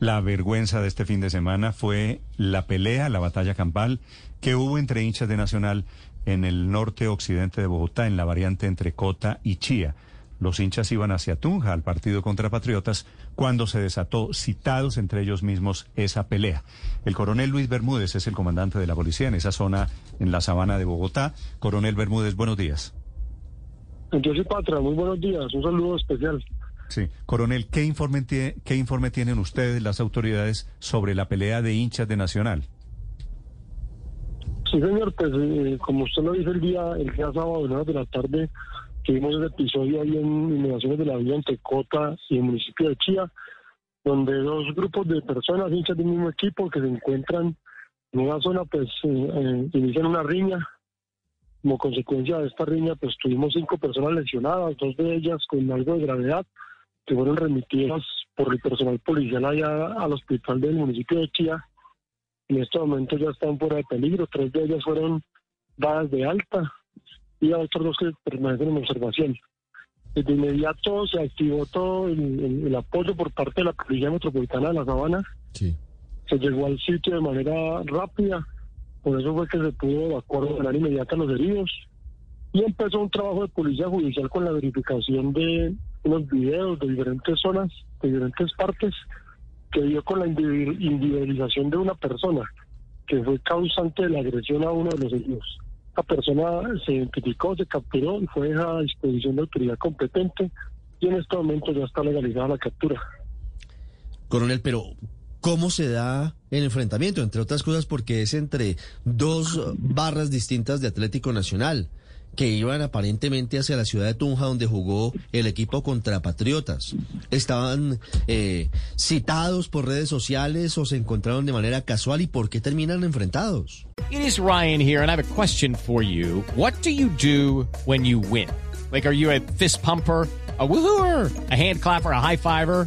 La vergüenza de este fin de semana fue la pelea, la batalla campal que hubo entre hinchas de Nacional en el norte occidente de Bogotá, en la variante entre Cota y Chía. Los hinchas iban hacia Tunja, al partido contra Patriotas, cuando se desató, citados entre ellos mismos, esa pelea. El coronel Luis Bermúdez es el comandante de la policía en esa zona, en la sabana de Bogotá. Coronel Bermúdez, buenos días. Soy Patra, muy buenos días, un saludo especial. Sí, coronel, ¿qué informe, ¿qué informe tienen ustedes, las autoridades, sobre la pelea de hinchas de Nacional? Sí, señor, pues eh, como usted lo dice el día, el día sábado, a de la tarde, Tuvimos ese episodio ahí en Inmediaciones de la Vía entre Cota y el municipio de Chía, donde dos grupos de personas hinchas del mismo equipo que se encuentran en una zona, pues eh, eh, inician una riña. Como consecuencia de esta riña, pues tuvimos cinco personas lesionadas, dos de ellas con algo de gravedad, que fueron remitidas por el personal policial allá al hospital del municipio de Chía. En este momento ya están fuera de peligro, tres de ellas fueron dadas de alta, y a otros dos que permanecen en observación. De inmediato se activó todo el, apoyo por parte de la Policía Metropolitana de La Sabana. Se llegó al sitio de manera rápida, por eso fue que se pudo evacuar de manera inmediata a los heridos. Y empezó un trabajo de policía judicial con la verificación de unos videos de diferentes zonas, de diferentes partes, que dio con la individualización de una persona que fue causante de la agresión a uno de los heridos. La persona se identificó, se capturó y fue a disposición de autoridad competente y en este momento ya está legalizada la captura. Coronel, pero ¿cómo se da el enfrentamiento? Entre otras cosas porque es entre dos barras distintas de Atlético Nacional que iban aparentemente hacia la ciudad de Tunja, donde jugó el equipo contra Patriotas. ¿Estaban eh, citados por redes sociales o se encontraron de manera casual y por qué terminan enfrentados? It is Ryan here, and I have a question for you. What do you do when you win? Like, are you a fist pumper? a woohooer, a hand clapper, a high fiver.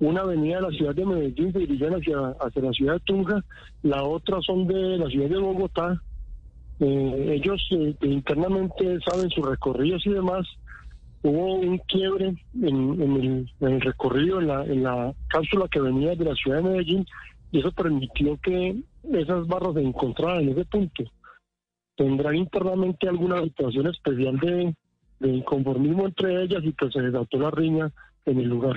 Una avenida de la ciudad de Medellín se dirigen hacia, hacia la ciudad de Tunja, la otra son de la ciudad de Bogotá. Eh, ellos eh, internamente saben sus recorridos y demás. Hubo un quiebre en, el, recorrido, en la, cápsula que venía de la ciudad de Medellín, y eso permitió que esas barras se encontraran en ese punto. Tendrán internamente alguna situación especial de, de inconformismo entre ellas y pues se desató la riña en el lugar.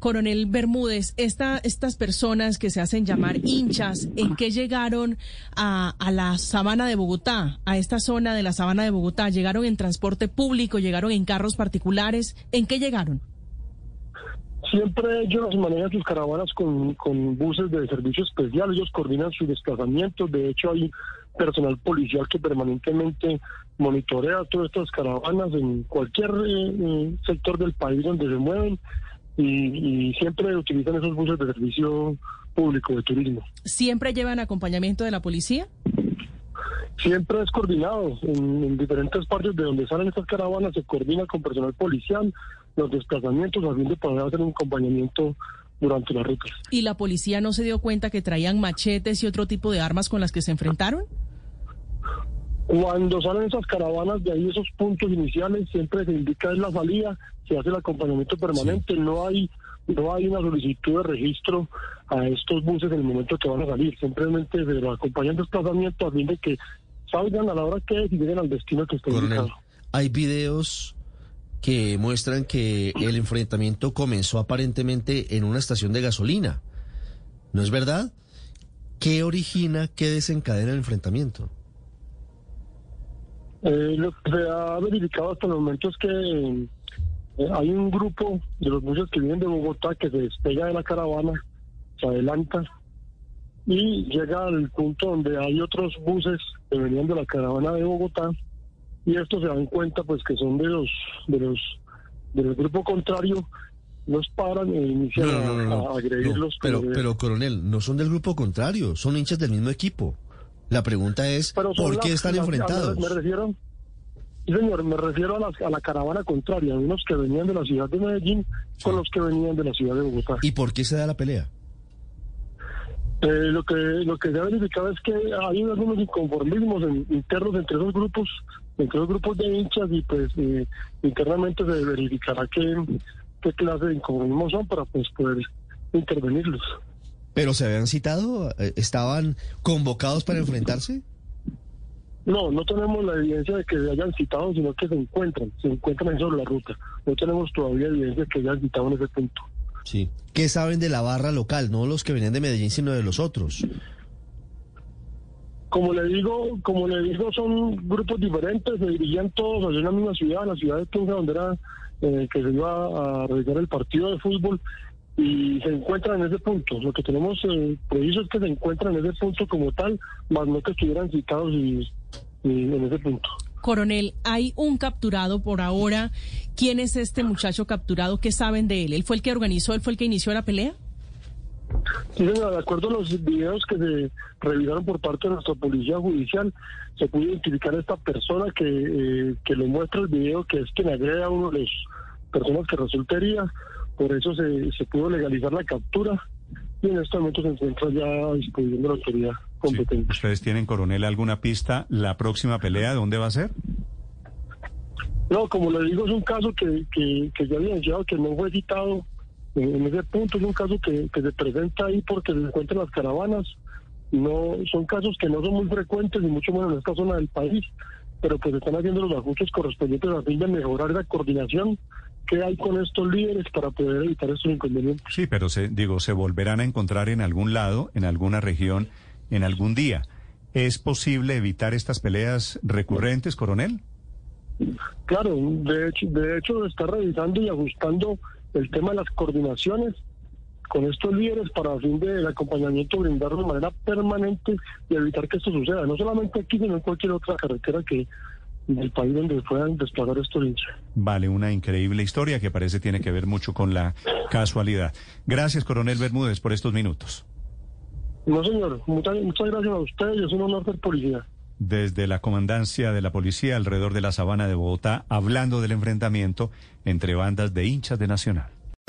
Coronel Bermúdez, esta, estas personas que se hacen llamar hinchas, ¿en qué llegaron a, la sabana de Bogotá, a esta zona de la sabana de Bogotá? ¿Llegaron en transporte público? ¿Llegaron en carros particulares? ¿En qué llegaron? Siempre ellos manejan sus caravanas con, con buses de servicio especial, ellos coordinan su desplazamiento, de hecho hay personal policial que permanentemente monitorea todas estas caravanas en cualquier eh, eh, sector del país donde se mueven y, siempre utilizan esos buses de servicio público de turismo. ¿Siempre llevan acompañamiento de la policía? Siempre es coordinado. En, diferentes partes de donde salen estas caravanas se coordina con personal policial los desplazamientos a fin de poder hacer un acompañamiento durante las rutas. ¿Y la policía no se dio cuenta que traían machetes y otro tipo de armas con las que se enfrentaron? Cuando salen esas caravanas de ahí, esos puntos iniciales, siempre se indica es la salida, se hace el acompañamiento permanente, no hay no hay una solicitud de registro a estos buses en el momento que van a salir, simplemente se los acompañan desplazamiento a fin de que salgan a la hora que es y lleguen al destino que está indicado. Hay videos que muestran que el enfrentamiento comenzó aparentemente en una estación de gasolina. ¿No es verdad? ¿qué origina, qué desencadena el enfrentamiento? Eh, lo que se ha verificado hasta el momento es que eh, hay un grupo de los buses que vienen de Bogotá que se despega de la caravana, se adelanta y llega al punto donde hay otros buses que venían de la caravana de Bogotá y estos se dan cuenta pues que son de los de los del grupo contrario los paran e inician No, no, no, no, a, agredirlos pero, coronel, no son del grupo contrario, son hinchas del mismo equipo. La pregunta es, ¿por qué están las- enfrentados? Me refiero, sí, señor, me refiero a, las- a la caravana contraria, unos que venían de la ciudad de Medellín con los que venían de la ciudad de Bogotá. ¿Y por qué se da la pelea? Eh, lo que lo que se ha verificado es que hay algunos inconformismos en- internos entre esos grupos, entre los grupos de hinchas y pues eh, internamente se verificará qué, qué clase de inconformismos son para pues poder intervenirlos. ¿Pero se habían citado? Eh, ¿Estaban convocados para enfrentarse? No, no tenemos la evidencia de que se hayan citado, sino que se encuentran, se encuentran sobre la ruta. No tenemos todavía evidencia de que hayan citado en ese punto. Sí. ¿Qué saben de la barra local? No los que venían de Medellín, sino de los otros. Como le digo, como le digo, son grupos diferentes, se dirigían todos hacia una misma ciudad, la ciudad de Tunja, donde era eh, que se iba a realizar el partido de fútbol y se encuentran en ese punto. Lo que tenemos eh, previsto es que se encuentran en ese punto como tal, más no que estuvieran citados y, y en ese punto. Coronel, hay un capturado por ahora. ¿Quién es este muchacho capturado? ¿Qué saben de él? ¿Él fue el que organizó, él fue el que inició la pelea? Sí, señora, de acuerdo a los videos que se revisaron por parte de nuestra policía judicial, se pudo identificar a esta persona que, eh, que le muestra el video, que es quien agrega a uno de las personas que resulta herida. Por eso se, se pudo legalizar la captura y en este momento se encuentra ya a disposición de la autoridad Sí. competente. ¿Ustedes tienen, coronel, alguna pista? ¿La próxima pelea dónde va a ser? No, como le digo, es un caso que, que, que ya había evidenciado que no fue citado en, ese punto, es un caso que, que se presenta ahí porque se encuentran las caravanas. No, son casos que no son muy frecuentes, ni mucho menos en esta zona del país, pero pues están haciendo los ajustes correspondientes a fin de mejorar la coordinación que hay con estos líderes para poder evitar estos inconvenientes. Sí, pero se, digo, se volverán a encontrar en algún lado, en alguna región, en algún día. ¿Es posible evitar estas peleas recurrentes, coronel? Claro, de hecho, de hecho está revisando y ajustando el tema de las coordinaciones con estos líderes para fin del acompañamiento brindarlo de manera permanente y evitar que esto suceda, no solamente aquí, sino en cualquier otra carretera que del país donde puedan desplazar estos hinchas. Vale, una increíble historia que parece tiene que ver mucho con la casualidad. Gracias, coronel Bermúdez, por estos minutos. No, señor, muchas, muchas gracias a ustedes y es un honor ser policía. Desde la comandancia de la policía alrededor de la sabana de Bogotá, hablando del enfrentamiento entre bandas de hinchas de Nacional.